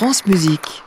France Musique.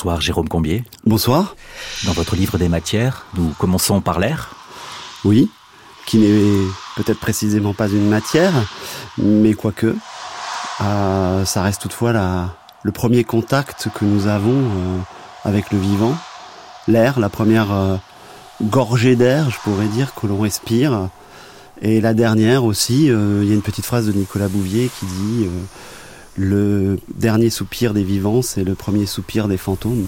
Bonsoir Jérôme Combier. Bonsoir. Dans votre livre des matières, nous commençons par l'air. Oui, qui n'est peut-être précisément pas une matière, mais quoique, euh, ça reste toutefois la, le premier contact que nous avons euh, avec le vivant. L'air, la première euh, gorgée d'air, je pourrais dire, que l'on respire. Et la dernière aussi, il y a une petite phrase de Nicolas Bouvier qui dit le dernier soupir des vivants, c'est le premier soupir des fantômes.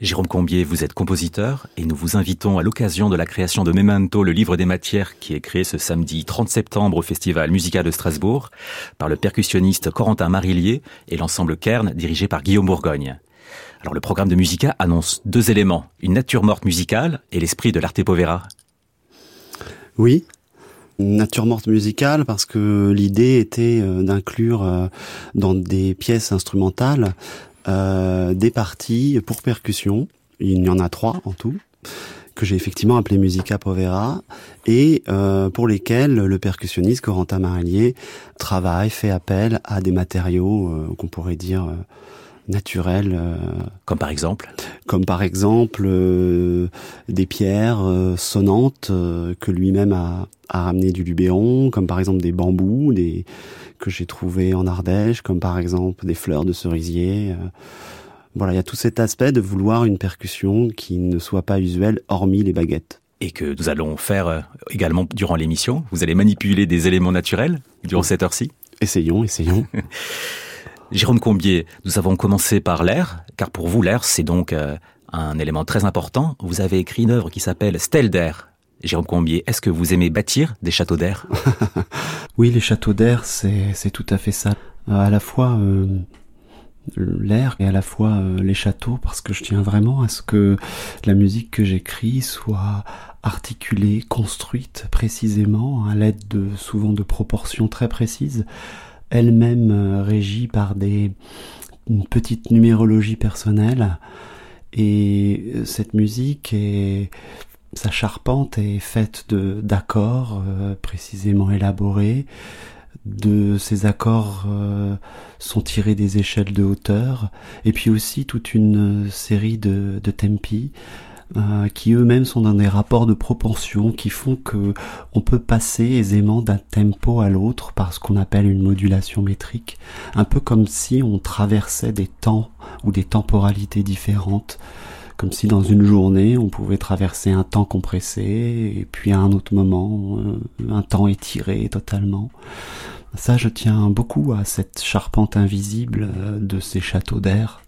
Jérôme Combier, vous êtes compositeur et nous vous invitons à l'occasion de la création de Memento, le livre des matières qui est créé ce samedi 30 septembre au Festival musical de Strasbourg par le percussionniste Corentin Marillier et l'ensemble Kern dirigé par Guillaume Bourgogne. Alors le programme de Musica annonce deux éléments, une nature morte musicale et l'esprit de l'arte povera. Oui, nature morte musicale parce que l'idée était euh, d'inclure euh, dans des pièces instrumentales euh, des parties pour percussion. Il y en a trois en tout que j'ai effectivement appelé Musica Povera et euh, pour lesquels le percussionniste Corentin Marillier travaille, fait appel à des matériaux euh, qu'on pourrait dire naturels. comme par exemple Comme par exemple des pierres sonnantes que lui-même a, a ramené du Lubéron, comme par exemple des bambous, des que j'ai trouvé en Ardèche, comme par exemple des fleurs de cerisier. Euh. Voilà, il y a tout cet aspect de vouloir une percussion qui ne soit pas usuelle, hormis les baguettes. Et que nous allons faire euh, également durant l'émission. Vous allez manipuler des éléments naturels durant cette heure-ci Essayons, essayons. Jérôme Combier, nous avons commencé par l'air, car pour vous, l'air, c'est donc euh, un élément très important. Vous avez écrit une œuvre qui s'appelle Stelle d'air. Jérôme Combier, est-ce que vous aimez bâtir des châteaux d'air? Oui, les châteaux d'air, c'est tout à fait ça. Euh, à la fois euh, l'air et à la fois euh, les châteaux, parce que je tiens vraiment à ce que la musique que j'écris soit articulée, construite précisément, à l'aide de souvent de proportions très précises, elle-même régie par des une petite numérologie personnelle. Et cette musique est sa charpente est faite de d'accords euh, précisément élaborés. De ces accords euh, sont tirés des échelles de hauteur, et puis aussi toute une série de, de tempi euh, qui eux-mêmes sont dans des rapports de proportion qui font que on peut passer aisément d'un tempo à l'autre par ce qu'on appelle une modulation métrique, un peu comme si on traversait des temps ou des temporalités différentes comme si dans une journée on pouvait traverser un temps compressé et puis à un autre moment euh, un temps étiré totalement. Ça, je tiens beaucoup à cette charpente invisible euh, de ces châteaux d'air.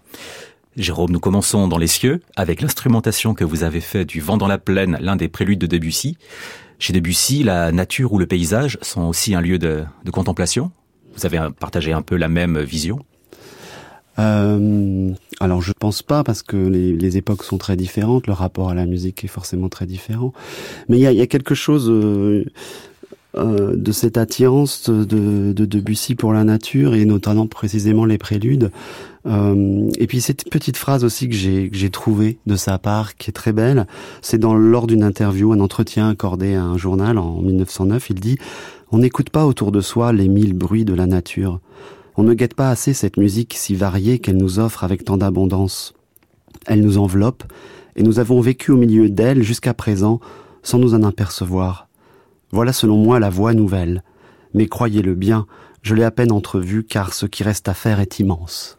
Jérôme, nous commençons dans les cieux avec l'instrumentation que vous avez fait du vent dans la plaine, l'un des préludes de Debussy. Chez Debussy, la nature ou le paysage sont aussi un lieu de, contemplation Vous avez partagé un peu la même vision? Euh, alors je pense pas parce que les, les, époques sont très différentes, le rapport à la musique est forcément très différent. Mais il y a, y a, quelque chose euh, euh, de cette attirance de, de, Debussy pour la nature et notamment précisément les préludes. Euh, et puis cette petite phrase aussi que j'ai que j'ai trouvée de sa part qui est très belle, c'est dans lors d'une interview, un entretien accordé à un journal en 1909, il dit on n'écoute pas autour de soi les mille bruits de la nature. On ne guette pas assez cette musique si variée qu'elle nous offre avec tant d'abondance. Elle nous enveloppe, et nous avons vécu au milieu d'elle jusqu'à présent sans nous en apercevoir. Voilà selon moi la voie nouvelle. Mais croyez-le bien, je l'ai à peine entrevue car ce qui reste à faire est immense.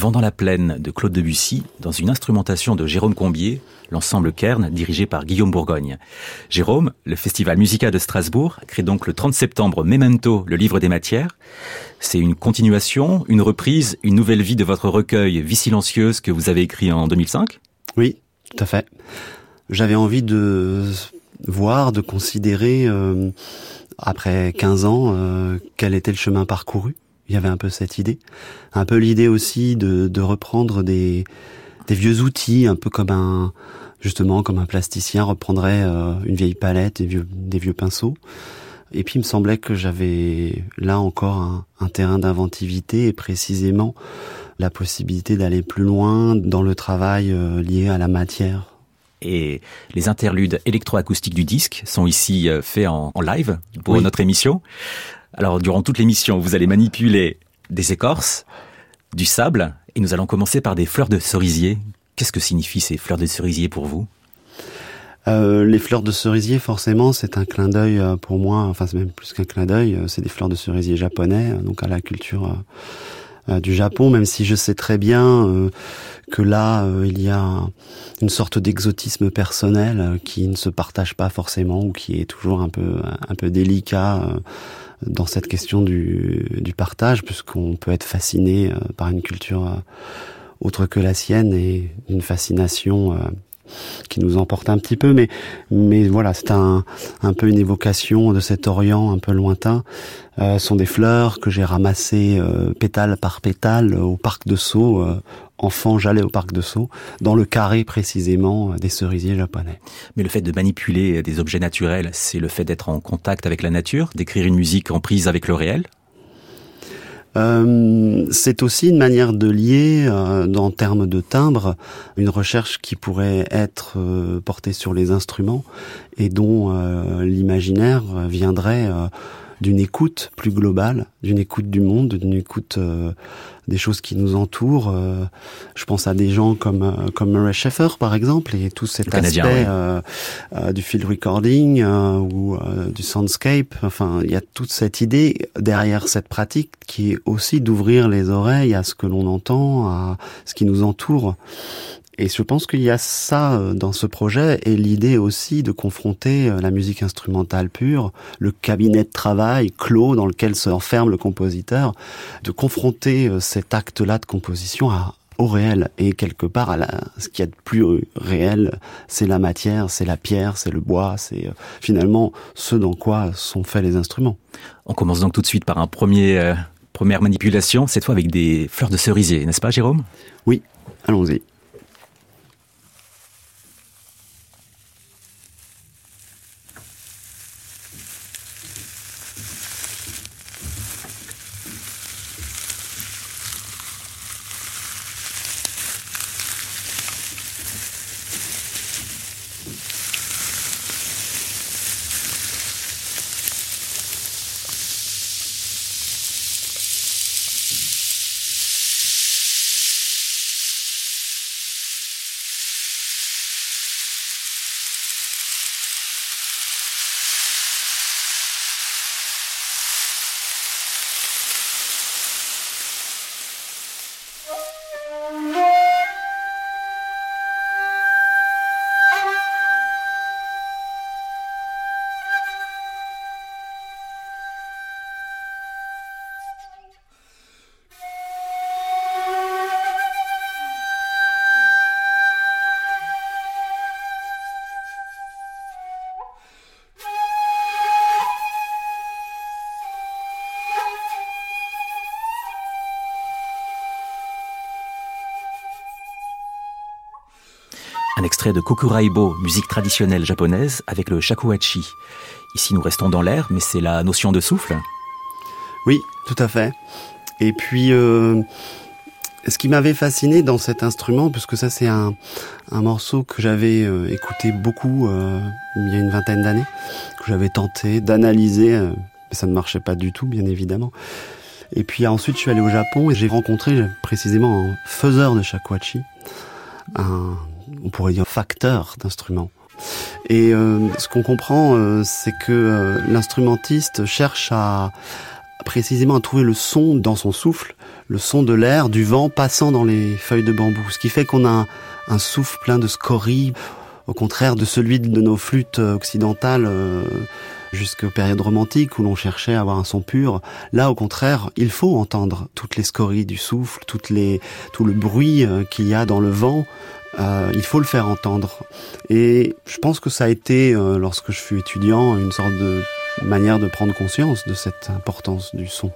Vent dans la plaine de Claude Debussy dans une instrumentation de Jérôme Combier, l'ensemble Kern dirigé par Guillaume Bourgogne. Jérôme, le Festival Musica de Strasbourg crée donc le 30 septembre Memento, le livre des matières. C'est une continuation, une reprise, une nouvelle vie de votre recueil Vie silencieuse que vous avez écrit en 2005 Oui, tout à fait. J'avais envie de voir, de considérer, euh, après 15 ans, euh, quel était le chemin parcouru il y avait un peu cette idée. Un peu l'idée aussi de, de reprendre des, des vieux outils, un peu comme un, justement, comme un plasticien reprendrait euh, une vieille palette, des vieux, des vieux pinceaux. Et puis il me semblait que j'avais là encore un, un terrain d'inventivité et précisément la possibilité d'aller plus loin dans le travail euh, lié à la matière. Et les interludes électroacoustiques du disque sont ici euh, faits en, en live pour notre émission. Alors, durant toute l'émission, vous allez manipuler des écorces, du sable, et nous allons commencer par des fleurs de cerisier. Qu'est-ce que signifient ces fleurs de cerisier pour vous? Euh, les fleurs de cerisier, forcément, c'est un clin d'œil euh, pour moi. Enfin, c'est même plus qu'un clin d'œil. Euh, c'est des fleurs de cerisier japonais, donc à la culture du Japon. Même si je sais très bien que là, il y a une sorte d'exotisme personnel qui ne se partage pas forcément ou qui est toujours un peu un peu délicat dans cette question du, du partage, puisqu'on peut être fasciné euh, par une culture euh, autre que la sienne et une fascination euh, qui nous emporte un petit peu, mais mais voilà, c'est un un peu une évocation de cet Orient un peu lointain. Euh, sont des fleurs que j'ai ramassées euh, pétale par pétale au parc de Sceaux. Euh, enfant, j'allais au parc de Sceaux, dans le carré précisément des cerisiers japonais. Mais le fait de manipuler des objets naturels, c'est le fait d'être en contact avec la nature, d'écrire une musique en prise avec le réel? Euh, c'est aussi une manière de lier, euh, en termes de timbre, une recherche qui pourrait être euh, portée sur les instruments et dont euh, l'imaginaire viendrait d'une écoute plus globale, d'une écoute du monde, d'une écoute euh, des choses qui nous entourent. Euh, je pense à des gens comme euh, comme Murray Schaeffer par exemple et tout cet aspect du field recording ou du soundscape. Enfin, il y a toute cette idée derrière cette pratique qui est aussi d'ouvrir les oreilles à ce que l'on entend, à ce qui nous entoure. Et je pense qu'il y a ça euh, dans ce projet et l'idée aussi de confronter euh, la musique instrumentale pure, le cabinet de travail clos dans lequel se enferme le compositeur, de confronter euh, cet acte-là de composition à, au réel et quelque part à la, ce qu'il y a de plus réel, c'est la matière, c'est la pierre, c'est le bois, c'est finalement ce dans quoi sont faits les instruments. On commence donc tout de suite par un premier première manipulation, cette fois avec des fleurs de cerisier, n'est-ce pas Jérôme? Oui, allons-y. Extrait de Kokuraibo, musique traditionnelle japonaise, avec le shakuhachi. Ici, nous restons dans l'air, mais c'est la notion de souffle. Oui, tout à fait. Et puis, euh, ce qui m'avait fasciné dans cet instrument, puisque ça c'est un, morceau que j'avais euh, écouté beaucoup euh, il y a une vingtaine d'années, que j'avais tenté d'analyser, mais ça ne marchait pas du tout, bien évidemment. Et puis ensuite, je suis allé au Japon et j'ai rencontré précisément un faiseur de shakuhachi, un on pourrait dire facteur d'instruments. Et euh, ce qu'on comprend, euh, c'est que euh, l'instrumentiste cherche à précisément à trouver le son dans son souffle, le son de l'air, du vent passant dans les feuilles de bambou. Ce qui fait qu'on a un, souffle plein de scories, au contraire de celui de nos flûtes occidentales jusqu'aux périodes romantiques où l'on cherchait à avoir un son pur. Là, au contraire, il faut entendre toutes les scories du souffle, toutes les, tout le bruit qu'il y a dans le vent euh, il faut le faire entendre. Et je pense que ça a été, euh, lorsque je fus étudiant, une sorte de manière de prendre conscience de cette importance du son.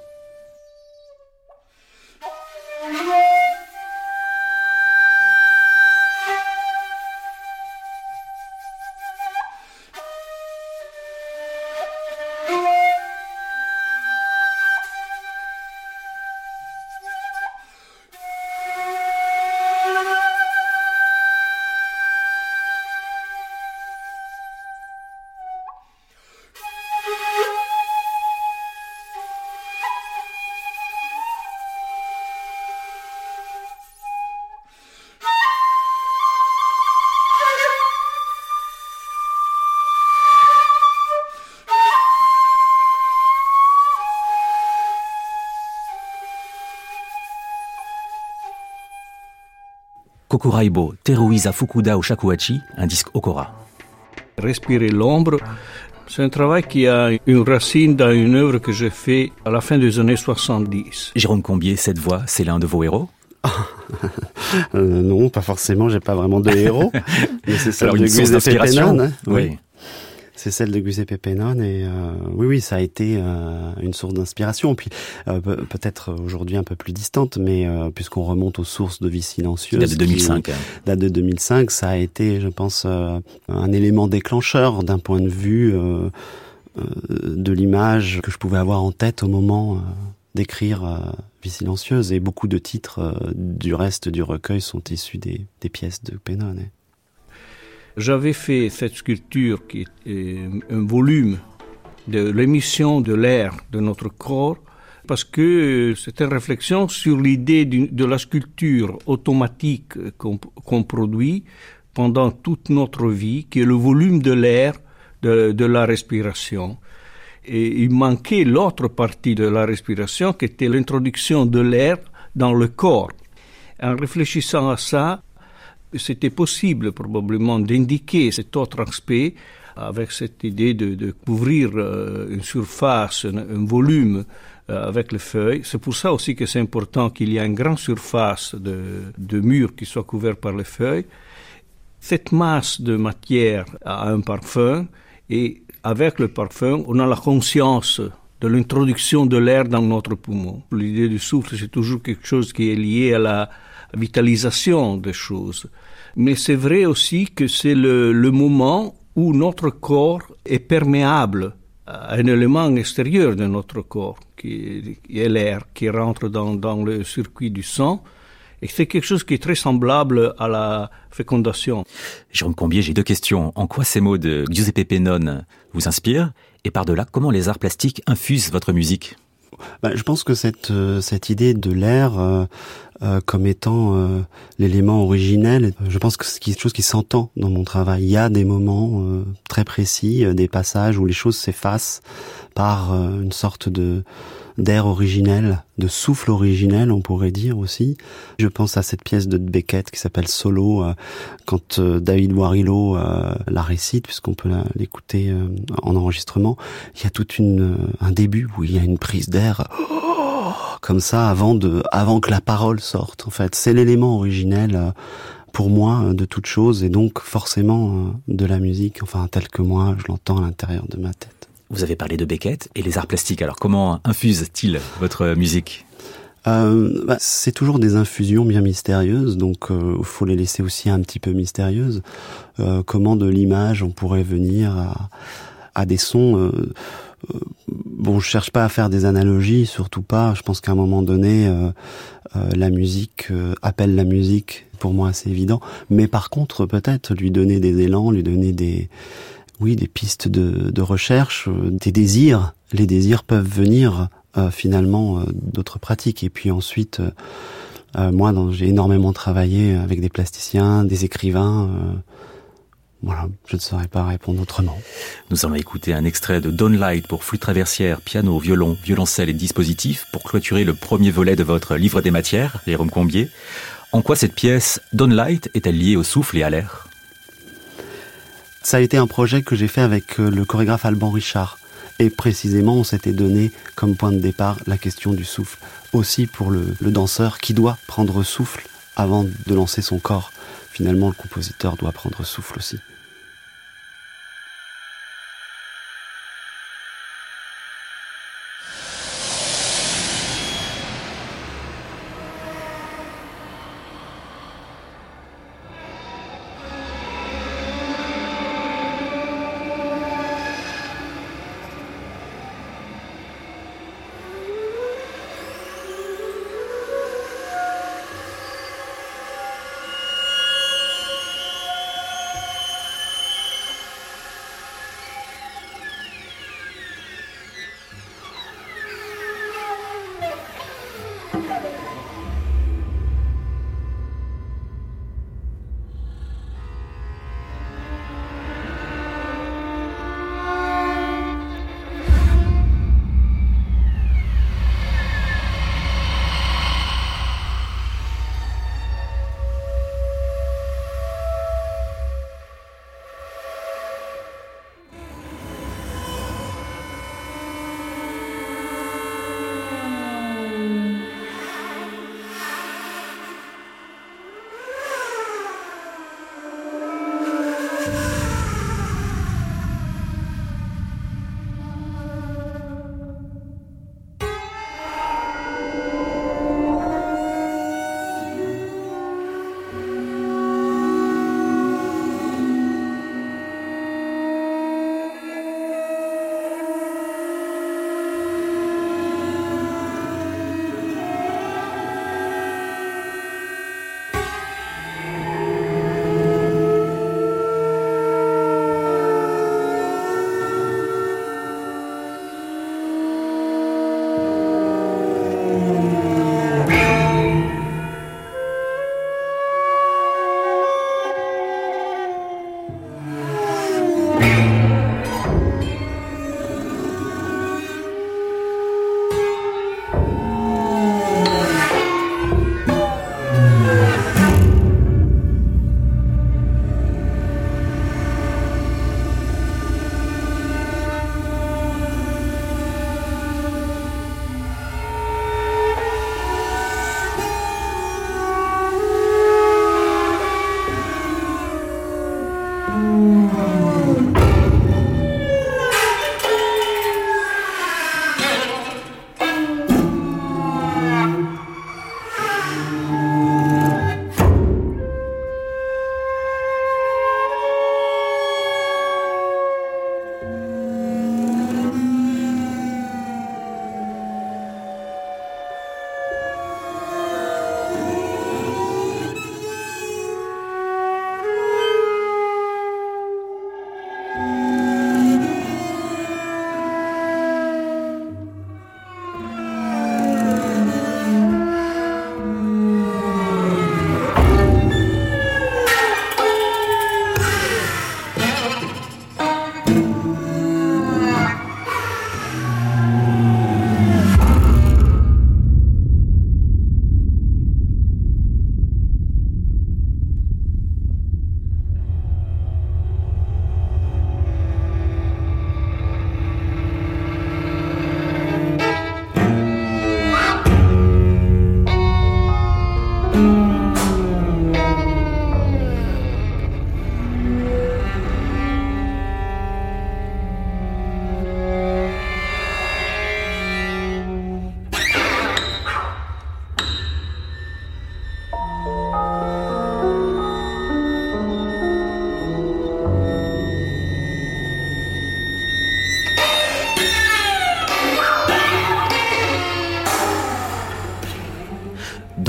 Kokuraibo, Teruisa Fukuda ou Shakuhachi, un disque Okora. Respirer l'ombre, c'est un travail qui a une racine dans une œuvre que j'ai faite à la fin des années 70. Jérôme Combier, cette voix, c'est l'un de vos héros? Non, pas forcément. J'ai pas vraiment de héros. mais c'est celle de Giuseppe Pennone. Hein. oui. C'est celle de Giuseppe Pennone et oui, oui, ça a été une source d'inspiration. Puis peut-être aujourd'hui un peu plus distante, mais puisqu'on remonte aux sources de Vie silencieuse, date de 2005, hein. date de 2005, ça a été, je pense, un élément déclencheur d'un point de vue euh, de l'image que je pouvais avoir en tête au moment euh, d'écrire euh, Vie silencieuse. Et beaucoup de titres du reste du recueil sont issus des, pièces de Penone. J'avais fait cette sculpture qui est un volume de l'émission de l'air de notre corps parce que c'est une réflexion sur l'idée de la sculpture automatique qu'on produit pendant toute notre vie, qui est le volume de l'air de, la respiration. Et il manquait l'autre partie de la respiration qui était l'introduction de l'air dans le corps. En réfléchissant à ça, c'était possible probablement d'indiquer cet autre aspect avec cette idée de, couvrir euh, une surface, un, volume euh, avec les feuilles. C'est pour ça aussi que c'est important qu'il y ait une grande surface de, de mur qui soit couvert par les feuilles. Cette masse de matière a un parfum et avec le parfum, on a la conscience de l'introduction de l'air dans notre poumon. L'idée du souffle, c'est toujours quelque chose qui est lié à la vitalisation des choses. Mais c'est vrai aussi que c'est le, moment où notre corps est perméable à un élément extérieur de notre corps, qui est l'air, qui rentre dans, dans le circuit du sang et c'est quelque chose qui est très semblable à la fécondation. Jérôme Combier, j'ai deux questions. En quoi ces mots de Giuseppe Pennone vous inspirent? Et par-delà, comment les arts plastiques infusent votre musique? Bah, je pense que cette euh, cette idée de l'air euh, euh, comme étant l'élément originel, je pense que c'est quelque chose qui s'entend dans mon travail. Il y a des moments très précis, des passages où les choses s'effacent par une sorte de d'air originel, de souffle originel, on pourrait dire aussi. Je pense à cette pièce de Beckett qui s'appelle Solo, euh, quand euh, David Warillo euh, la récite, puisqu'on peut l'écouter en enregistrement. Il y a tout un début où il y a une prise d'air comme ça avant de, avant que la parole sorte. En fait, c'est l'élément originel pour moi de toute chose et donc forcément de la musique, enfin tel que moi je l'entends à l'intérieur de ma tête. Vous avez parlé de Beckett et les arts plastiques. Alors comment infuse-t-il votre musique euh, bah, c'est toujours des infusions bien mystérieuses, donc il euh, faut les laisser aussi un petit peu mystérieuses. Euh, comment de l'image on pourrait venir à, à des sons. Euh, euh, bon, je cherche pas à faire des analogies, surtout pas. Je pense qu'à un moment donné, la musique appelle la musique. Pour moi, c'est évident. Mais par contre, peut-être lui donner des élans, lui donner des oui, des pistes de, de recherche, euh, des désirs. Les désirs peuvent venir euh, finalement euh, d'autres pratiques. Et puis ensuite, moi, j'ai énormément travaillé avec des plasticiens, des écrivains. voilà, je ne saurais pas répondre autrement. Nous allons écouter un extrait de Light pour flûte traversière, piano, violon, violoncelle et dispositif pour clôturer le premier volet de votre livre des matières, Jérôme Combier. En quoi cette pièce Light est-elle liée au souffle et à l'air? Ça a été un projet que j'ai fait avec euh, le chorégraphe Alban Richard. Et précisément, on s'était donné comme point de départ la question du souffle. Aussi pour le, le danseur qui doit prendre souffle avant de lancer son corps. Finalement, le compositeur doit prendre souffle aussi.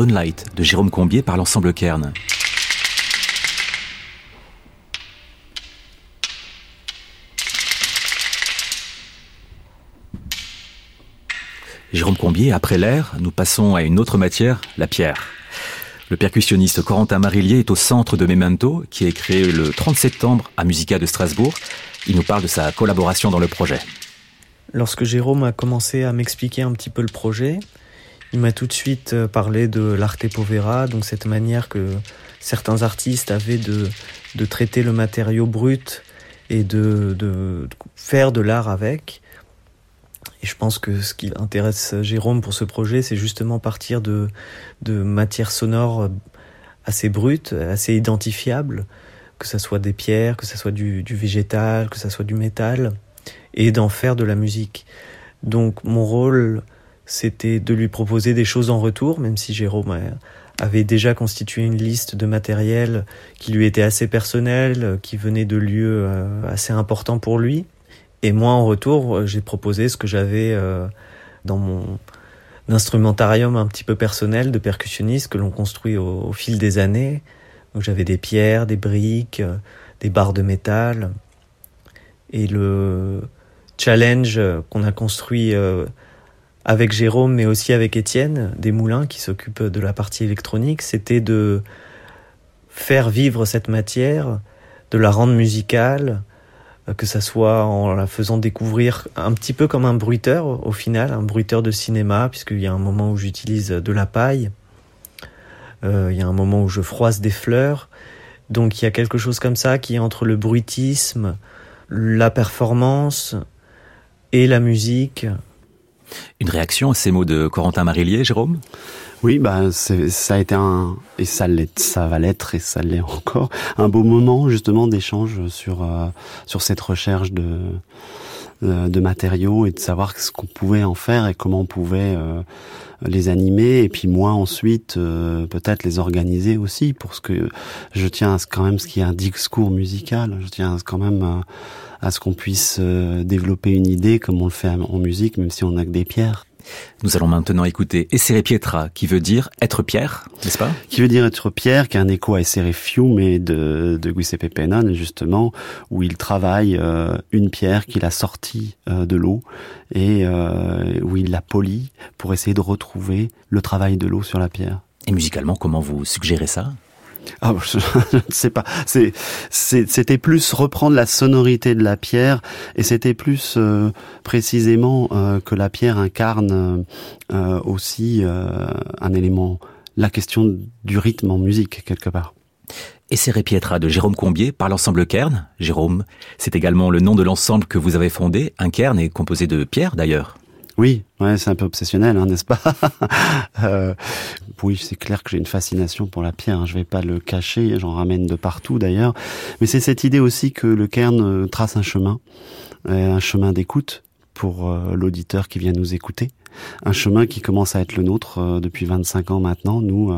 De Jérôme Combier par l'ensemble Kern. Jérôme Combier, après l'air, nous passons à une autre matière, la pierre. Le percussionniste Corentin Marillier est au centre de Memento, qui est créé le 30 septembre à Musica de Strasbourg. Il nous parle de sa collaboration dans le projet. Lorsque Jérôme a commencé à m'expliquer un petit peu le projet, il m'a tout de suite euh, parlé de l'arte povera, donc cette manière que certains artistes avaient de, de traiter le matériau brut et de, de faire de l'art avec. Et je pense que ce qui intéresse Jérôme pour ce projet, c'est justement partir de, de matières sonores assez brutes, assez identifiables, que ce soit des pierres, que ce soit du, du végétal, que ce soit du métal, et d'en faire de la musique. Donc mon rôle, c'était de lui proposer des choses en retour, même si Jérôme avait déjà constitué une liste de matériel qui lui était assez personnel, qui venait de lieux euh, assez importants pour lui. Et moi, en retour, j'ai proposé ce que j'avais euh, dans mon instrumentarium un petit peu personnel de percussionniste que l'on construit au, fil des années. Donc j'avais des pierres, des briques, euh, des barres de métal. Et le challenge qu'on a construit avec Jérôme, mais aussi avec Étienne Desmoulins, qui s'occupe de la partie électronique, c'était de faire vivre cette matière, de la rendre musicale, euh, que ça soit en la faisant découvrir un petit peu comme un bruiteur au final, un bruiteur de cinéma, puisqu'il y a un moment où j'utilise de la paille, euh, il y a un moment où je froisse des fleurs, donc il y a quelque chose comme ça qui est entre le bruitisme, la performance et la musique, une réaction à ces mots de Corentin Marillier, Jérôme? Oui, bah ça a été un et ça ça va l'être et ça l'est encore un beau moment justement d'échange sur euh, sur cette recherche de euh, de matériaux et de savoir ce qu'on pouvait en faire et comment on pouvait euh, les animer et puis moi ensuite peut-être les organiser aussi pour ce que je tiens à ce, quand même ce qui est un discours musical je tiens quand même à ce qu'on puisse euh, développer une idée comme on le fait en musique, même si on n'a que des pierres. Nous allons maintenant écouter Essere Pietra, qui veut dire être pierre, n'est-ce pas? Qui veut dire être pierre, qui est un écho à Essere Fiume de, de Giuseppe Penna, justement, où il travaille euh, une pierre qu'il a sortie euh, de l'eau et où il la polie pour essayer de retrouver le travail de l'eau sur la pierre. Et musicalement, comment vous suggérez ça? Ah, je, ne sais pas. C'était plus reprendre la sonorité de la pierre, et c'était plus euh, précisément euh, que la pierre incarne euh, aussi un élément, la question du rythme en musique quelque part. Et c'est Pietra de Jérôme Combier par l'ensemble Kern. Jérôme, c'est également le nom de l'ensemble que vous avez fondé. Un Kern est composé de pierres d'ailleurs. Oui, ouais, c'est un peu obsessionnel, hein, n'est-ce pas euh, Oui, c'est clair que j'ai une fascination pour la pierre. Hein, je vais pas le cacher, j'en ramène de partout d'ailleurs. Mais c'est cette idée aussi que le Cairn euh, trace un chemin, euh, un chemin d'écoute pour l'auditeur qui vient nous écouter. Un chemin qui commence à être le nôtre depuis 25 ans maintenant, nous,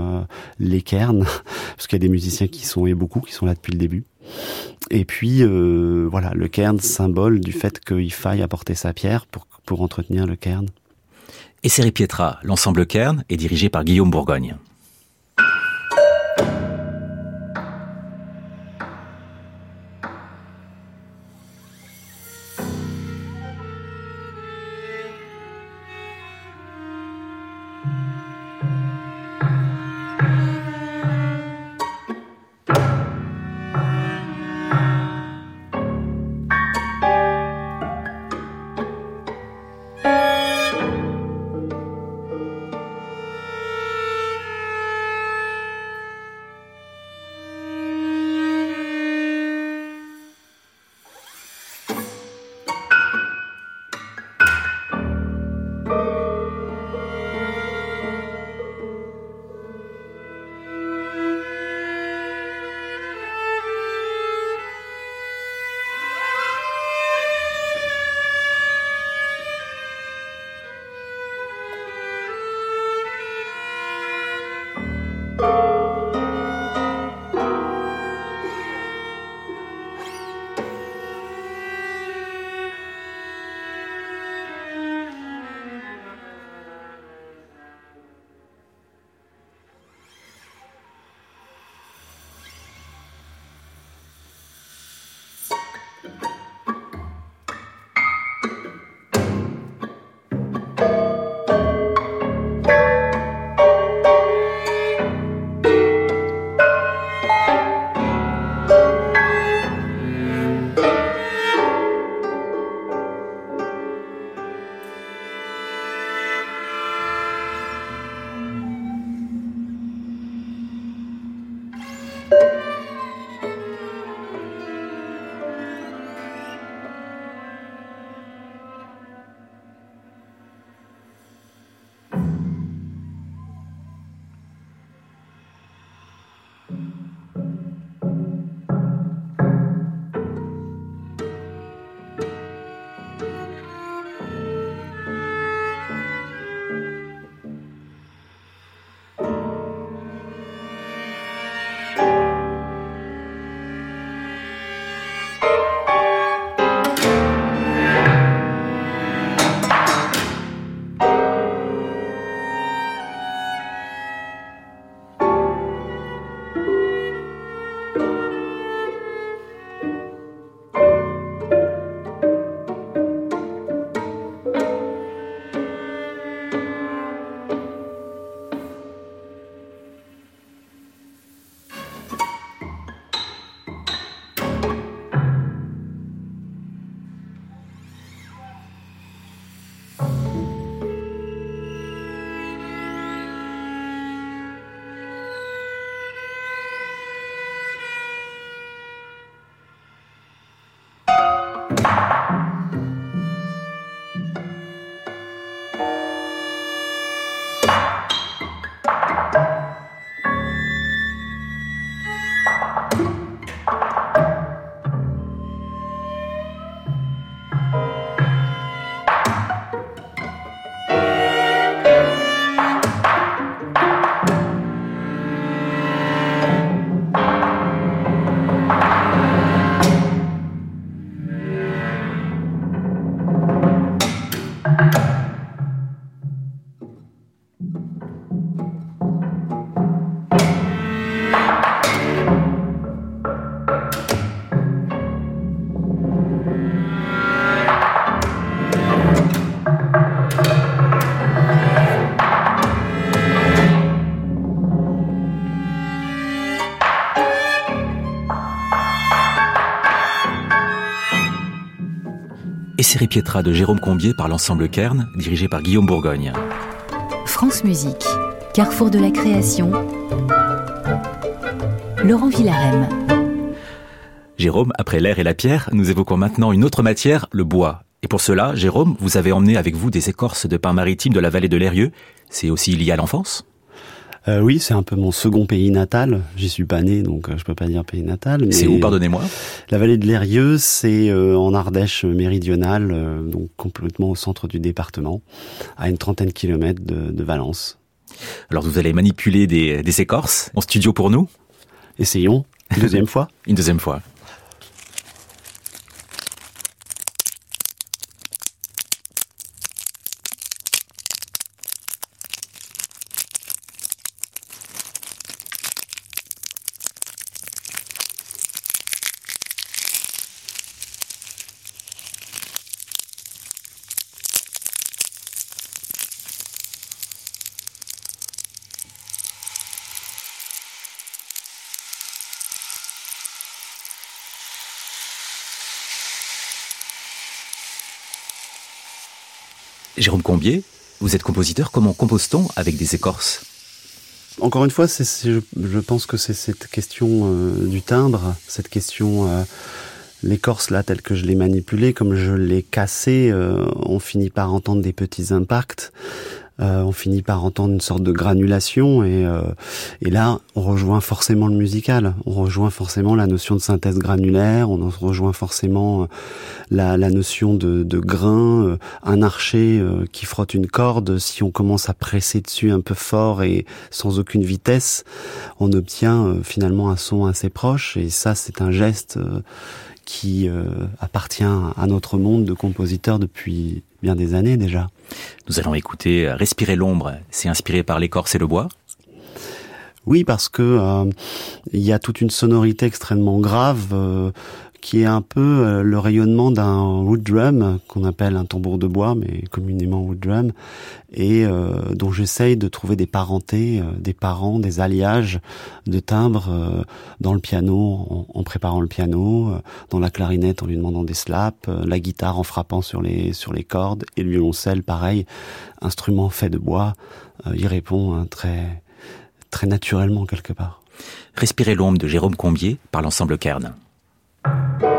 les Cairns, parce qu'il y a des musiciens qui sont, et beaucoup, qui sont là depuis le début. Et puis, voilà, le Cairn, symbole du fait qu'il faille apporter sa pierre pour pour entretenir le cairn. Et Série Pietra, l'ensemble cairn, est dirigé par Guillaume Bourgogne. Série Pietra de Jérôme Combier par l'ensemble Kern, dirigé par Guillaume Bourgogne. France Musique, carrefour de la création. Laurent Villarem. Jérôme, après l'air et la pierre, nous évoquons maintenant une autre matière, le bois. Et pour cela, Jérôme, vous avez emmené avec vous des écorces de pin maritime de la vallée de l'Erieux. C'est aussi lié à l'enfance euh, oui, c'est un peu mon second pays natal. J'y suis pas né, donc euh, je peux pas dire pays natal. C'est où, pardonnez-moi? La vallée de l'Erieux, c'est euh, en Ardèche méridionale, donc complètement au centre du département, à une trentaine de kilomètres de, Valence. Alors vous allez manipuler des, des écorces en studio pour nous? Essayons. Une deuxième fois Une deuxième fois. Jérôme Combier, vous êtes compositeur, comment compose-t-on avec des écorces? Encore une fois, je, pense que c'est cette question euh, du timbre, cette question, euh, l'écorce là, telle que je l'ai manipulée, comme je l'ai cassée, euh, on finit par entendre des petits impacts. Euh, on finit par entendre une sorte de granulation et, euh, et là on rejoint forcément le musical, on rejoint forcément la notion de synthèse granulaire, on rejoint forcément euh, la, la notion de, de grain, un archer qui frotte une corde, si on commence à presser dessus un peu fort et sans aucune vitesse, on obtient finalement un son assez proche. Et ça c'est un geste qui appartient à notre monde de compositeurs depuis bien des années déjà. Nous allons écouter Respirer l'ombre, c'est inspiré par l'écorce et le bois. Oui, parce que euh, il y a toute une sonorité extrêmement grave euh, qui est un peu euh, le rayonnement d'un wood drum qu'on appelle un tambour de bois, mais communément wood drum, et euh, dont j'essaye de trouver des parentés, euh, des parents, des alliages de timbres dans le piano en, préparant le piano, dans la clarinette en lui demandant des slaps, la guitare en frappant sur les sur les cordes et le violoncelle pareil, instrument fait de bois, il répond hein, très très naturellement quelque part. Respirer l'ombre de Jérôme Combier par l'ensemble Kern. thank you.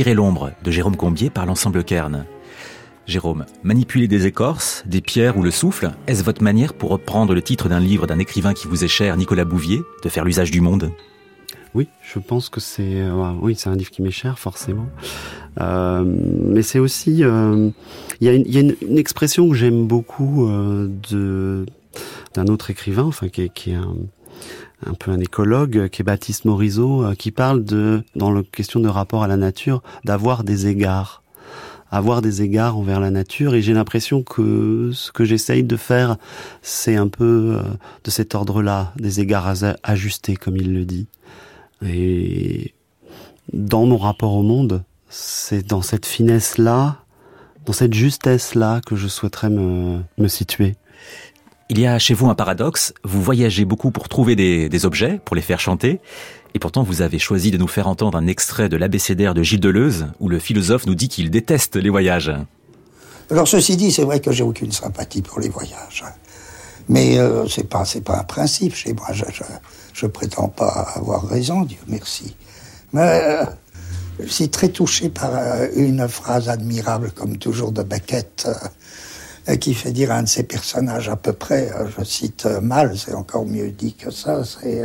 Respirer l'ombre de Jérôme Combier par l'ensemble Kern. Jérôme, manipuler des écorces, des pierres ou le souffle, est-ce votre manière, pour reprendre le titre d'un livre d'un écrivain qui vous est cher, Nicolas Bouvier, de faire l'usage du monde? Oui, je pense que c'est euh, oui, c'est un livre qui m'est cher forcément. Euh, mais c'est aussi euh, il y a, une, expression que j'aime beaucoup de d'un autre écrivain, enfin qui est un, un peu un écologue, qui est Baptiste Morisot, qui parle de dans la question de rapport à la nature d'avoir des égards avoir des égards envers la nature et j'ai l'impression que ce que j'essaye de faire c'est un peu de cet ordre-là, des égards ajustés comme il le dit. Et dans mon rapport au monde, c'est dans cette finesse-là, dans cette justesse-là que je souhaiterais me, situer. Il y a chez vous un paradoxe, vous voyagez beaucoup pour trouver des, objets, pour les faire chanter, et pourtant vous avez choisi de nous faire entendre un extrait de l'abécédaire de Gilles Deleuze, où le philosophe nous dit qu'il déteste les voyages. Alors ceci dit, c'est vrai que j'ai aucune sympathie pour les voyages. Mais euh, c'est pas un principe chez moi. Je, je, je, prétends pas avoir raison, Dieu merci. Mais euh, je suis très touché par euh, une phrase admirable, comme toujours de Beckett, euh, qui fait dire à un de ses personnages à peu près, euh, je cite mal, c'est encore mieux dit que ça, c'est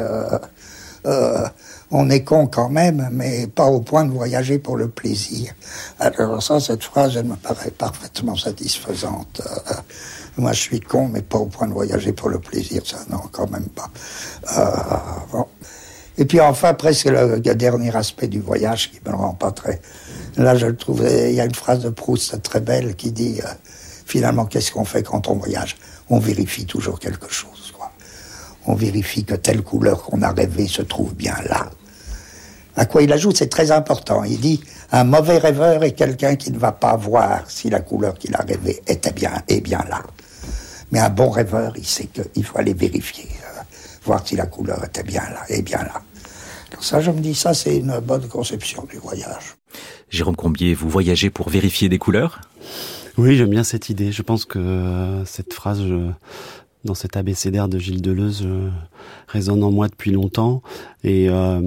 on est con quand même, mais pas au point de voyager pour le plaisir. Alors ça, cette phrase, elle me paraît parfaitement satisfaisante. Moi, je suis con, mais pas au point de voyager pour le plaisir, ça, non, quand même pas. Euh. Et puis enfin, presque le, le, dernier aspect du voyage qui me rend pas très... Là, je le trouve, il y a une phrase de Proust très belle qui dit, euh, finalement, qu'est-ce qu'on fait quand on voyage? On vérifie toujours quelque chose. Quoi. On vérifie que telle couleur qu'on a rêvée se trouve bien là. À quoi il ajoute, c'est très important. Il dit, un mauvais rêveur est quelqu'un qui ne va pas voir si la couleur qu'il a rêvée était bien, est bien là. Mais un bon rêveur, il sait qu'il faut aller vérifier, euh, voir si la couleur était bien là, est bien là. Donc ça, je me dis, ça, c'est une bonne conception du voyage. Jérôme Combier, vous voyagez pour vérifier des couleurs? Oui, j'aime bien cette idée. Je pense que euh, cette phrase, dans cet abécédaire de Gilles Deleuze, résonne en moi depuis longtemps. Et euh,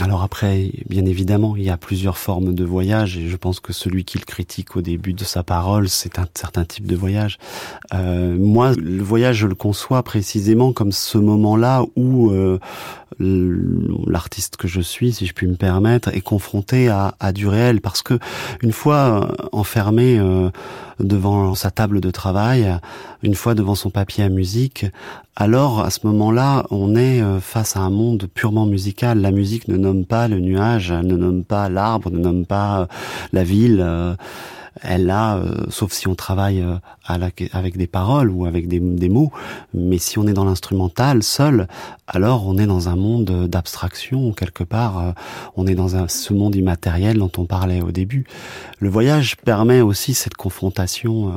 alors après, bien évidemment, il y a plusieurs formes de voyage et je pense que celui qui critique au début de sa parole, c'est un certain type de voyage. Euh, moi, le voyage, je le conçois précisément comme ce moment-là où euh, l'artiste que je suis, si je puis me permettre, est confronté à, à du réel parce que une fois euh, enfermé euh, devant sa table de travail, une fois devant son papier à musique, alors à ce moment-là, on est euh, face à un monde purement musical. La musique ne nomme pas le nuage, ne nomme pas l'arbre, ne nomme pas euh, la ville. Euh, elle a, sauf si on travaille avec des paroles ou avec des, des mots, mais si on est dans l'instrumental seul, alors on est dans un monde d'abstraction quelque part. on est dans un, ce monde immatériel dont on parlait au début. Le voyage permet aussi cette confrontation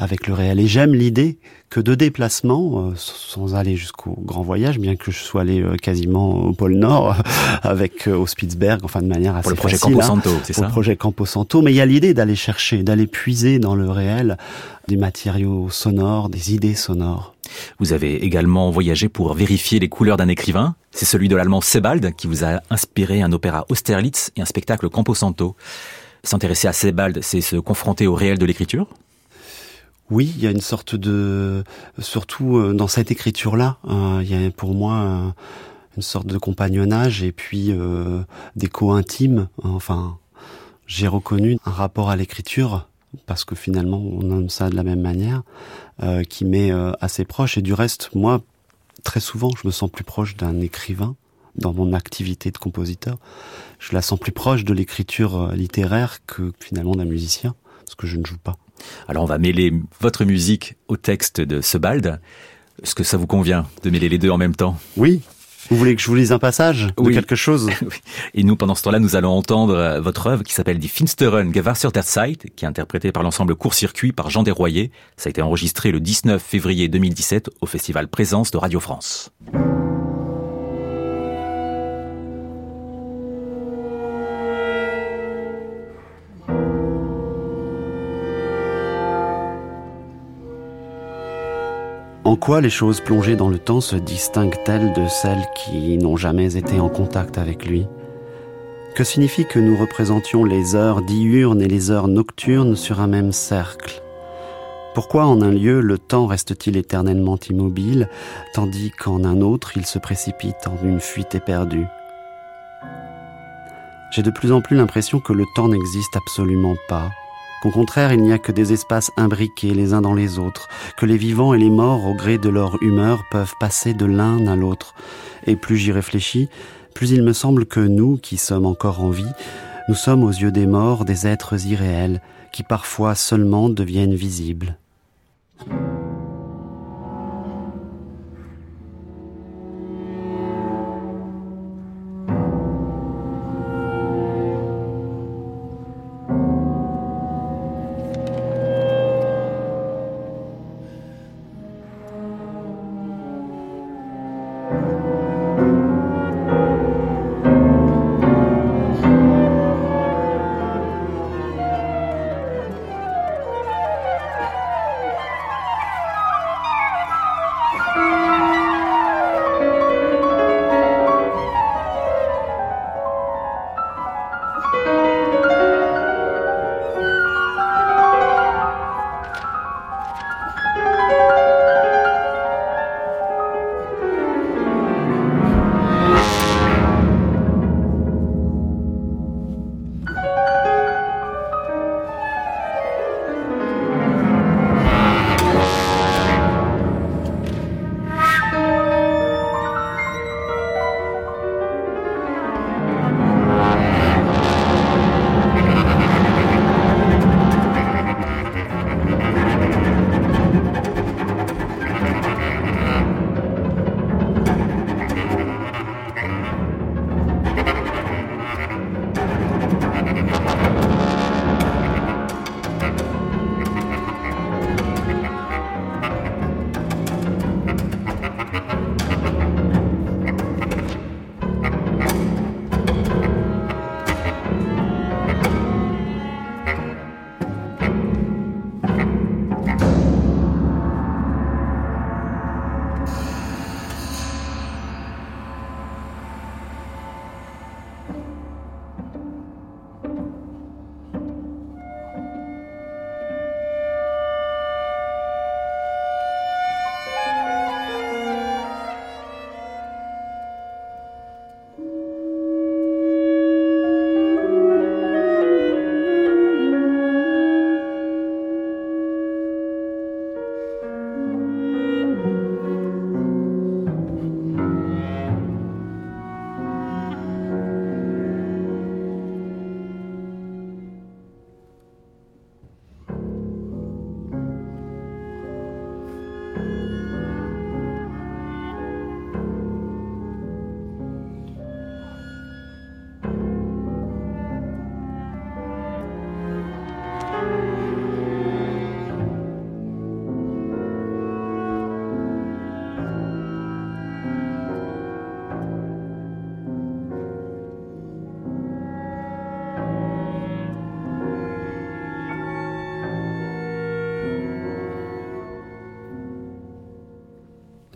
avec le réel. Et j'aime l'idée que de déplacement, euh, sans aller jusqu'au grand voyage, bien que je sois allé euh, quasiment au pôle Nord avec euh, au Spitzberg, enfin de manière assez pour le projet facile, Camposanto, hein, c'est pour ça le projet Camposanto. Mais il y a l'idée d'aller chercher, d'aller puiser dans le réel des matériaux sonores, des idées sonores. Vous avez également voyagé pour vérifier les couleurs d'un écrivain. C'est celui de l'allemand Sebald qui vous a inspiré un opéra Austerlitz et un spectacle Camposanto. S'intéresser à Sebald, c'est se confronter au réel de l'écriture oui, il y a une sorte de, surtout euh, dans cette écriture-là, euh, il y a pour moi euh, une sorte de compagnonnage et puis euh, d'écho intime. Enfin, j'ai reconnu un rapport à l'écriture parce que finalement on nomme ça de la même manière, euh, qui m'est euh, assez proche. Et du reste, moi, très souvent, je me sens plus proche d'un écrivain dans mon activité de compositeur. Je la sens plus proche de l'écriture littéraire que finalement d'un musicien, parce que je ne joue pas. Alors on va mêler votre musique au texte de Sebald. Est-ce que ça vous convient de mêler les deux en même temps? Oui. Vous voulez que je vous lise un passage de Oui. quelque chose? Et nous, pendant ce temps-là, nous allons entendre euh, votre œuvre qui s'appelle Die Finsteren Gewasser der Zeit, qui est interprétée par l'ensemble Court-Circuit par Jean Desroyers. Ça a été enregistré le 19 février 2017 au Festival Présence de Radio France. Quoi les choses plongées dans le temps se distinguent-elles de celles qui n'ont jamais été en contact avec lui? Que signifie que nous représentions les heures diurnes et les heures nocturnes sur un même cercle? Pourquoi en un lieu le temps reste-t-il éternellement immobile, tandis qu'en un autre il se précipite en une fuite éperdue? J'ai de plus en plus l'impression que le temps n'existe absolument pas, qu'au contraire il n'y a que des espaces imbriqués les uns dans les autres, que les vivants et les morts au gré de leur humeur peuvent passer de l'un à l'autre. Et plus j'y réfléchis, plus il me semble que nous, qui sommes encore en vie, nous sommes aux yeux des morts des êtres irréels, qui parfois seulement deviennent visibles.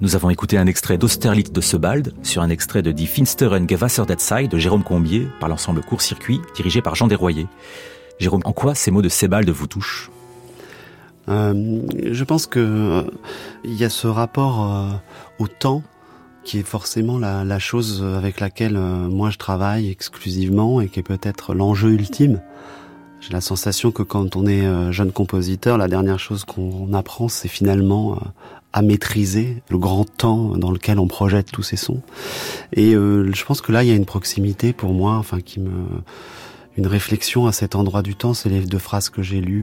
Nous avons écouté un extrait d'Austerlitz de Sebald sur un extrait de Die Finsteren Gewasserdetzei de Jérôme Combier par l'ensemble Court Circuit dirigé par Jean Desroyers. Jérôme, en quoi ces mots de Sebald vous touchent? Euh, Je pense que euh, il y a ce rapport euh, au temps qui est forcément la, la chose avec laquelle euh, moi je travaille exclusivement et qui est peut-être l'enjeu ultime. J'ai la sensation que quand on est euh, jeune compositeur, la dernière chose qu'on apprend, c'est finalement à maîtriser le grand temps dans lequel on projette tous ces sons. Et euh, je pense que là, il y a une proximité pour moi, enfin, qui me une réflexion à cet endroit du temps, c'est les deux phrases que j'ai lues.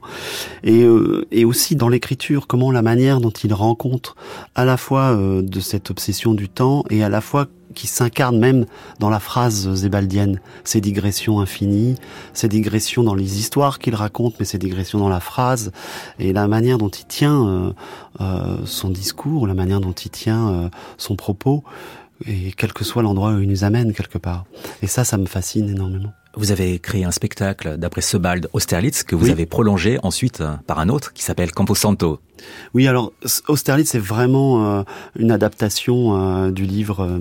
Et, euh, et aussi dans l'écriture, comment la manière dont il rencontre à la fois euh, de cette obsession du temps et à la fois qui s'incarne même dans la phrase zébaldienne, ces digressions infinies, ces digressions dans les histoires qu'il raconte, mais ces digressions dans la phrase, et la manière dont il tient euh, euh, son discours, la manière dont il tient euh, son propos, et quel que soit l'endroit où il nous amène quelque part. Et ça, ça me fascine énormément. Vous avez créé un spectacle d'après Sebald Austerlitz que vous avez prolongé ensuite par un autre qui s'appelle Camposanto. Oui, alors Austerlitz c'est vraiment une adaptation du livre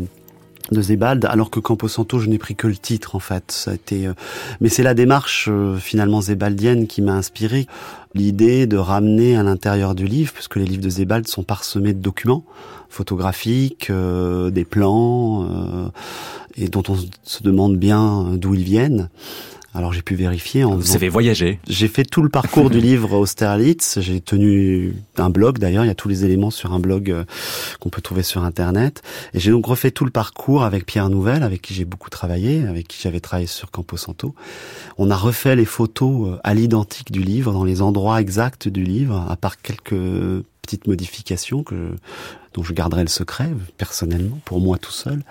de Zebald, alors que Camposanto, je n'ai pris que le titre en fait. Ça a été, euh, mais c'est la démarche euh, finalement zébaldienne qui m'a inspiré. L'idée de ramener à l'intérieur du livre, puisque les livres de Zebald sont parsemés de documents photographiques, euh, des plans, et dont on se demande bien d'où ils viennent. Alors j'ai pu vérifier. En Vous avez voyagé J'ai fait tout le parcours du livre Austerlitz. J'ai tenu un blog d'ailleurs. Il y a tous les éléments sur un blog euh, qu'on peut trouver sur Internet. Et j'ai donc refait tout le parcours avec Pierre Nouvel, avec qui j'ai beaucoup travaillé, avec qui j'avais travaillé sur Camposanto. On a refait les photos euh, à l'identique du livre, dans les endroits exacts du livre, à part quelques petites modifications que dont je garderai le secret personnellement pour moi tout seul.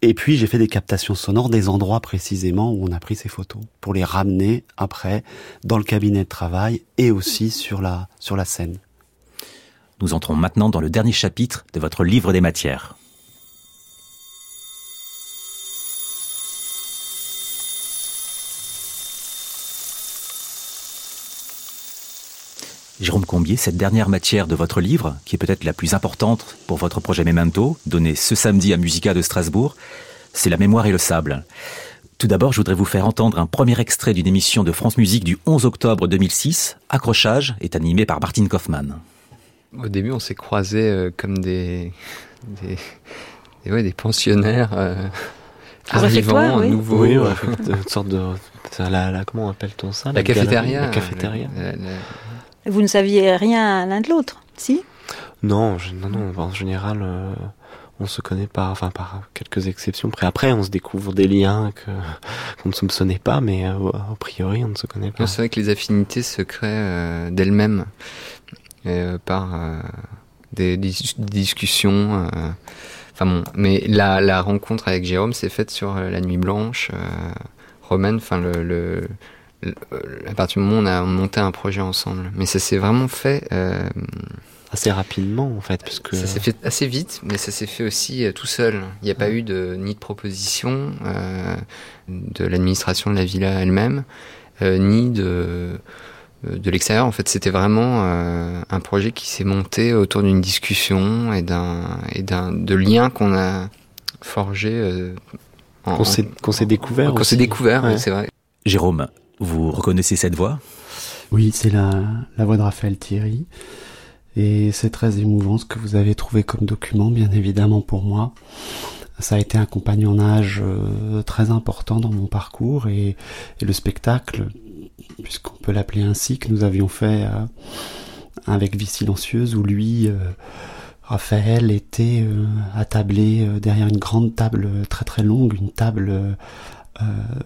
Et puis j'ai fait des captations sonores des endroits précisément où on a pris ces photos pour les ramener après dans le cabinet de travail et aussi sur la sur la scène. Nous entrons maintenant dans le dernier chapitre de votre livre des matières. Jérôme Combier, cette dernière matière de votre livre, qui est peut-être la plus importante pour votre projet Memento, donné ce samedi à Musica de Strasbourg, c'est la mémoire et le sable. Tout d'abord, je voudrais vous faire entendre un premier extrait d'une émission de France Musique du 11 octobre 2006. Accrochage est animé par Martin Kaufmann. Au début, on s'est croisés euh, comme des, des, ouais, des pensionnaires euh, arrivants, oui. nouveaux. Oui, on a fait une sorte de... La, la, comment appelle-t-on ça La, cafétéria. La cafétéria. La, vous ne saviez rien l'un de l'autre, si? Non, je, non, non. En général, euh, on se connaît pas, enfin par quelques exceptions. Après, après, on se découvre des liens que qu'on ne soupçonnait pas, mais euh, a priori, on ne se connaît pas. C'est vrai que les affinités se créent euh, d'elles-mêmes euh, par euh, des, dis discussions. Enfin bon, mais la, la rencontre avec Jérôme s'est faite sur la Nuit Blanche romaine. Enfin le, le à partir du moment où on a monté un projet ensemble. Mais ça s'est vraiment fait euh, assez rapidement en fait, puisque ça s'est fait assez vite, mais ça s'est fait aussi euh, tout seul. Il n'y a pas eu de ni de proposition euh, de l'administration de la villa elle-même, euh, ni de de l'extérieur. En fait, c'était vraiment euh, un projet qui s'est monté autour d'une discussion et d'un et d'un de liens qu'on a forgé. qu'on s'est qu'on s'est découvert. Qu'on s'est découvert, ouais. c'est vrai. Jérôme, vous reconnaissez cette voix? Oui, c'est la, voix de Raphaël Thierry. Et c'est très émouvant ce que vous avez trouvé comme document, bien évidemment pour moi. Ça a été un compagnonnage euh, très important dans mon parcours et, le spectacle, puisqu'on peut l'appeler ainsi, que nous avions fait euh, avec Vie silencieuse, où lui, euh, Raphaël, était attablé derrière une grande table très très longue, une table euh,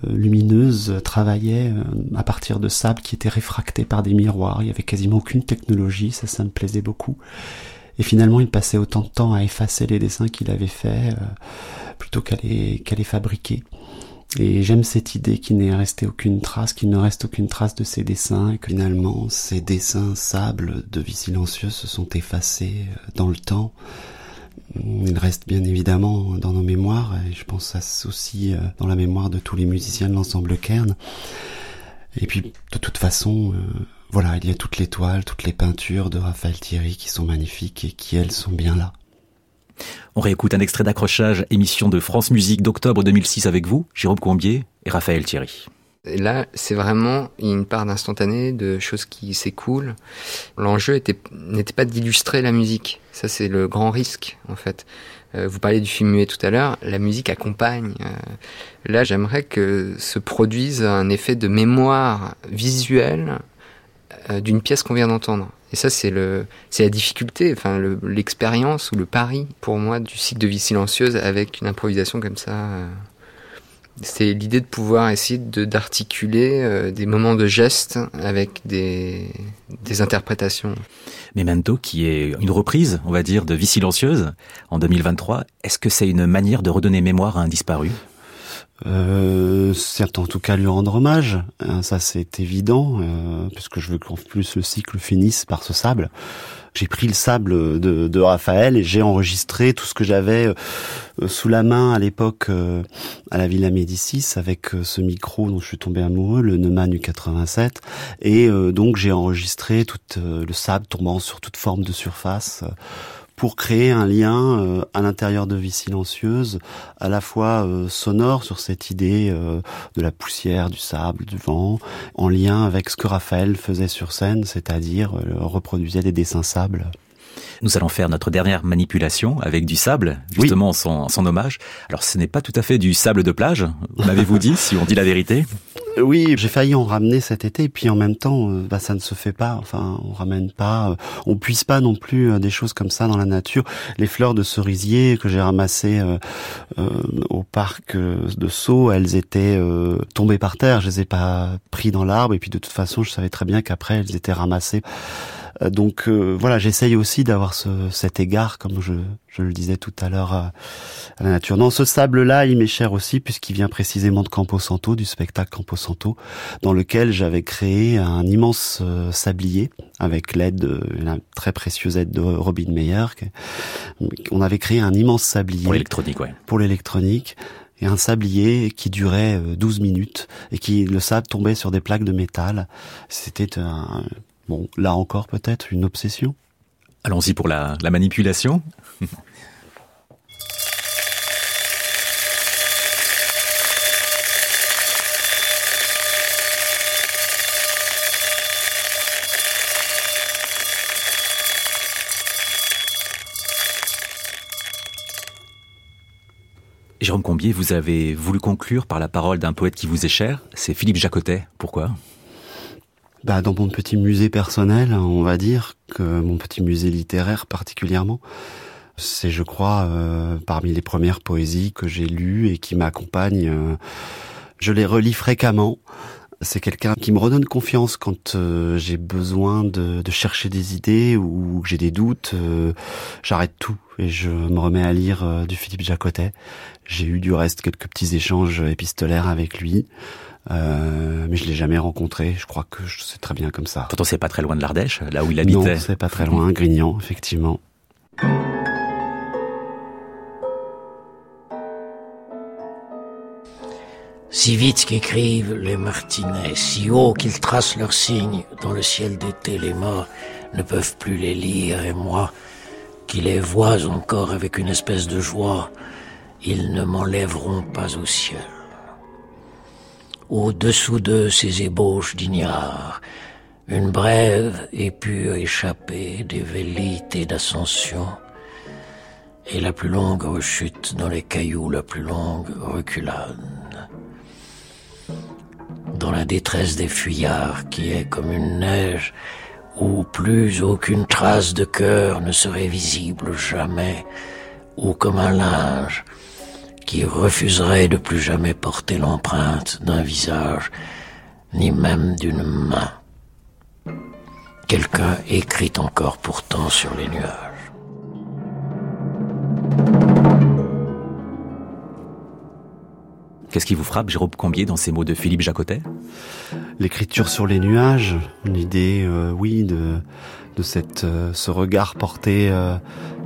lumineuse travaillait euh, à partir de sable qui était réfracté par des miroirs. Il y avait quasiment aucune technologie, ça, ça me plaisait beaucoup. Et finalement, il passait autant de temps à effacer les dessins qu'il avait faits euh, plutôt qu'à les, fabriquer. Et j'aime cette idée qu'il n'ait resté aucune trace, qu'il ne reste aucune trace de ces dessins, et que finalement ces dessins sable de vie silencieuse se sont effacés dans le temps, il reste bien évidemment dans nos mémoires, et je pense ça aussi euh, dans la mémoire de tous les musiciens de l'ensemble Kern. Et puis, de toute façon, euh, voilà, il y a toutes les toiles, toutes les peintures de Raphaël Thierry qui sont magnifiques et qui, elles, sont bien là. On réécoute un extrait d'accrochage, émission de France Musique d'octobre 2006 avec vous, Jérôme Combier et Raphaël Thierry. Et là, c'est vraiment une part d'instantané, de choses qui s'écoulent. L'enjeu n'était pas d'illustrer la musique. Ça, c'est le grand risque, en fait. Euh, vous parliez du film muet tout à l'heure. La musique accompagne. Euh, là, j'aimerais que se produise un effet de mémoire visuelle euh, d'une pièce qu'on vient d'entendre. Et ça, c'est la difficulté, enfin, l'expérience ou le pari pour moi du cycle de vie silencieuse avec une improvisation comme ça. C'est l'idée de pouvoir essayer d'articuler euh, des moments de geste avec des, des interprétations. Memento, qui est une reprise, on va dire, de Vie silencieuse en 2023, est-ce que c'est une manière de redonner mémoire à un disparu? Euh, certes, en tout cas, lui rendre hommage. Hein, ça, c'est évident, euh, puisque je veux qu'en plus le cycle finisse par ce sable. J'ai pris le sable de, de Raphaël et j'ai enregistré tout ce que j'avais euh, sous la main à l'époque euh, à la Villa Médicis avec euh, ce micro dont je suis tombé amoureux, le Neumann U87. Et donc j'ai enregistré tout le sable tombant sur toute forme de surface pour créer un lien euh, à l'intérieur de Vie silencieuse, à la fois euh, sonore sur cette idée euh, de la poussière, du sable, du vent, en lien avec ce que Raphaël faisait sur scène, c'est-à-dire reproduisait des dessins sables. Nous allons faire notre dernière manipulation avec du sable, justement en, son, hommage. Alors ce n'est pas tout à fait du sable de plage, m'avez-vous dit, si on dit la vérité? Oui, j'ai failli en ramener cet été, et puis en même temps, euh, bah, ça ne se fait pas. Enfin, on ramène pas, euh, on puise pas non plus euh, des choses comme ça dans la nature. Les fleurs de cerisier que j'ai ramassées au parc de Sceaux, elles étaient tombées par terre. Je les ai pas pris dans l'arbre, et puis de toute façon, je savais très bien qu'après, elles étaient ramassées euh, donc euh, voilà, j'essaye aussi d'avoir ce, cet égard, comme je, je le disais tout à l'heure, à, la nature. Non, ce sable-là, il m'est cher aussi, puisqu'il vient précisément de Campo Santo, du spectacle Campo Santo, dans lequel j'avais créé un immense euh, sablier, avec l'aide, la très précieuse aide de Robin Meyer. On avait créé un immense sablier. Pour l'électronique, ouais. Pour l'électronique et un sablier qui durait 12 minutes et qui le sable tombait sur des plaques de métal. C'était un, Bon, là encore peut-être une obsession? Allons-y pour la, la manipulation. Jérôme Combier, vous avez voulu conclure par la parole d'un poète qui vous est cher, c'est Philippe Jacotet. Pourquoi? Bah, dans mon petit musée personnel, on va dire que mon petit musée littéraire particulièrement, c'est, je crois, euh, parmi les premières poésies que j'ai lues et qui m'accompagnent. Euh, je les relis fréquemment. C'est quelqu'un qui me redonne confiance quand euh, j'ai besoin de, de, chercher des idées ou que j'ai des doutes. J'arrête tout et je me remets à lire du Philippe Jacotet. J'ai eu du reste quelques petits échanges épistolaires avec lui. Euh, mais je l'ai jamais rencontré. Je crois que c'est très bien comme ça. Pourtant, c'est pas très loin de l'Ardèche, là où il habitait. Non, c'est pas très loin, Grignan, effectivement. Si vite qu'écrivent les martinets, si haut qu'ils tracent leurs signes dans le ciel d'été, les morts ne peuvent plus les lire, et moi, qui les vois encore avec une espèce de joie, ils ne m'enlèveront pas au ciel au-dessous de ces ébauches d'ignards, une brève et pu échapper des velléités d'ascension, et la plus longue rechute dans les cailloux, la plus longue reculade. Dans la détresse des fuyards qui est comme une neige, où plus aucune trace de cœur ne serait visible jamais, ou comme un linge, qui refuserait de plus jamais porter l'empreinte d'un visage, ni même d'une main. Quelqu'un écrit encore pourtant sur les nuages. Qu'est-ce qui vous frappe, Jérôme Combier, dans ces mots de Philippe Jacotet? L'écriture sur les nuages, une idée, euh, oui, de, de cette, euh, ce regard porté euh,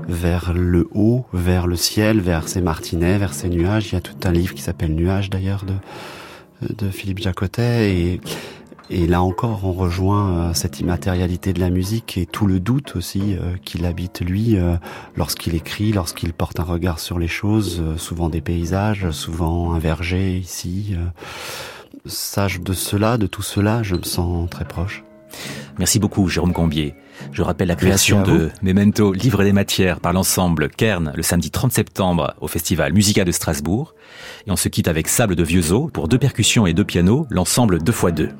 vers le haut, vers le ciel, vers ces martinets, vers ces nuages. Il y a tout un livre qui s'appelle Nuages d'ailleurs de, de Philippe Jacotet et, et là encore, on rejoint euh, cette immatérialité de la musique et tout le doute aussi euh, qu'il habite lui euh, lorsqu'il écrit, lorsqu'il porte un regard sur les choses, souvent des paysages, souvent un verger ici. Sage de cela, de tout cela, je me sens très proche. Merci beaucoup, Jérôme Combier. Je rappelle la création de Memento, Livre des matières par l'ensemble Kern le samedi 30 septembre au Festival Musica de Strasbourg. Et on se quitte avec Sable de Vieux pour deux percussions et deux pianos, l'ensemble 2x2.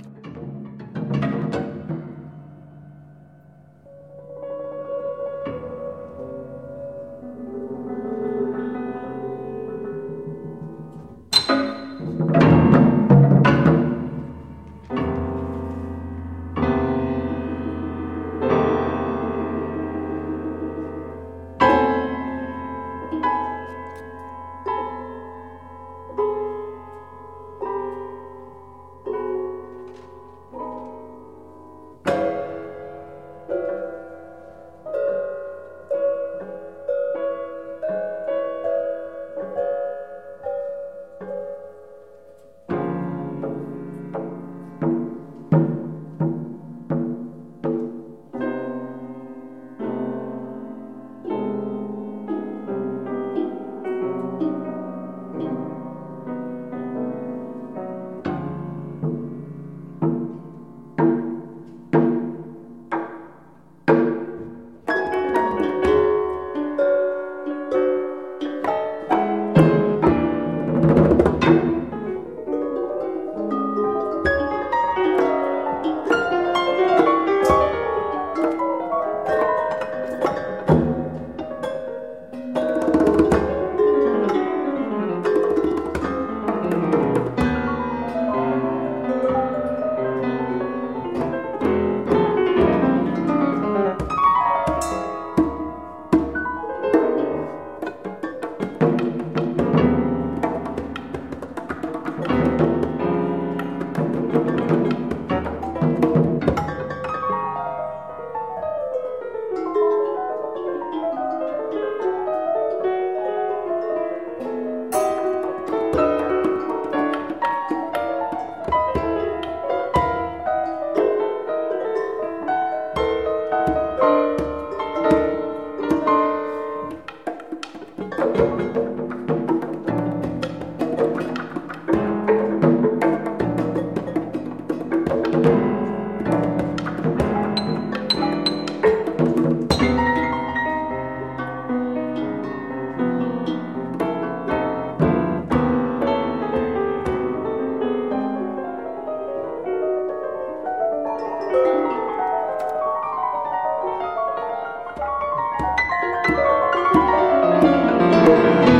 C'est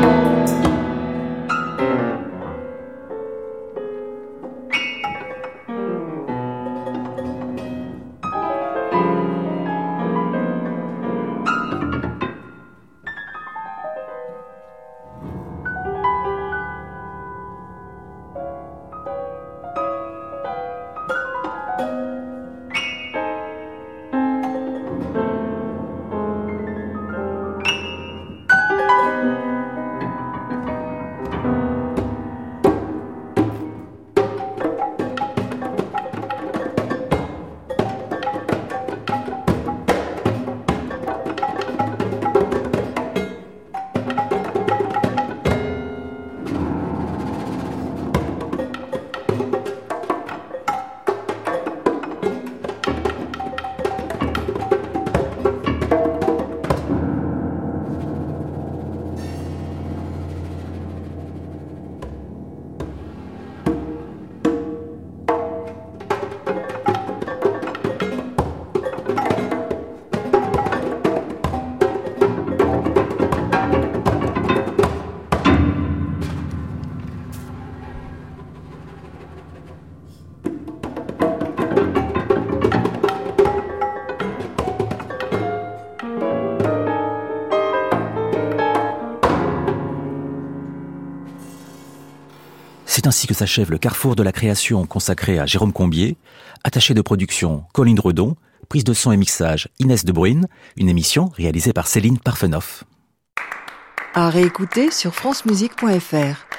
ainsi que s'achève le carrefour de la création consacré à Jérôme Combier, attaché de production Colline Redon, prise de son et mixage Inès de Bruyne, une émission réalisée par Céline Parfenoff. À réécouter sur francemusique.fr.